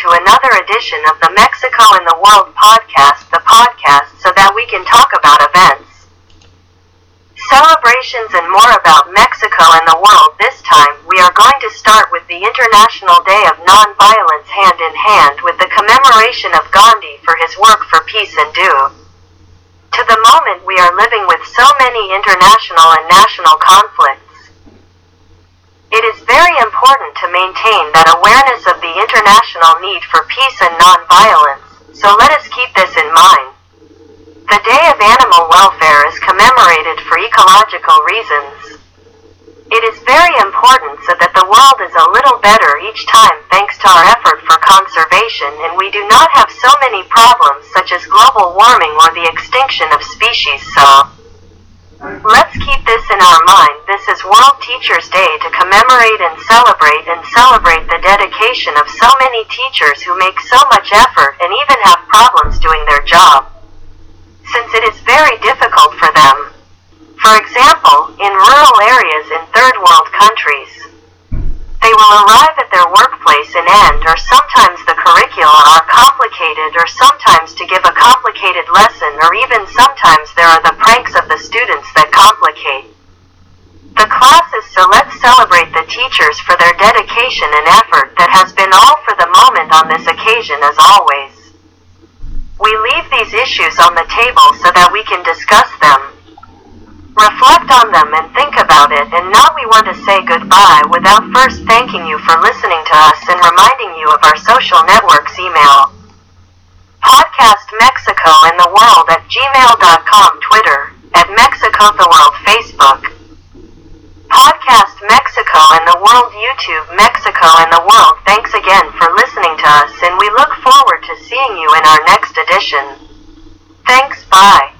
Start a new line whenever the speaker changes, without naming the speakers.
to another edition of the Mexico and the World podcast, the podcast so that we can talk about events, celebrations, and more about Mexico and the world. This time, we are going to start with the International Day of Nonviolence hand in hand with the commemoration of Gandhi for his work for peace and do. to the moment we are living with so many international and national conflicts. It is very important to maintain that awareness of the international need for peace and nonviolence, so let us keep this in mind. The Day of Animal Welfare is commemorated for ecological reasons. It is very important so that the world is a little better each time thanks to our effort for conservation and we do not have so many problems such as global warming or the extinction of species so. Let's keep this in our mind. This is World Teachers Day to commemorate and celebrate and celebrate the dedication of so many teachers who make so much effort and even have problems doing their job. Since it is very difficult for them. For example, in rural areas in third world countries, they will arrive at their workplace and end or sometimes complicated or sometimes to give a complicated lesson or even sometimes there are the pranks of the students that complicate. The classes so let's celebrate the teachers for their dedication and effort that has been all for the moment on this occasion as always. We leave these issues on the table so that we can discuss them reflect on them and think about it and now we want to say goodbye without first thanking you for listening to us and reminding you of our social networks email. Podcast Mexico and the World at gmail.com Twitter, at Mexico the World Facebook. Podcast Mexico and the World YouTube Mexico and the World Thanks again for listening to us and we look forward to seeing you in our next edition. Thanks, bye.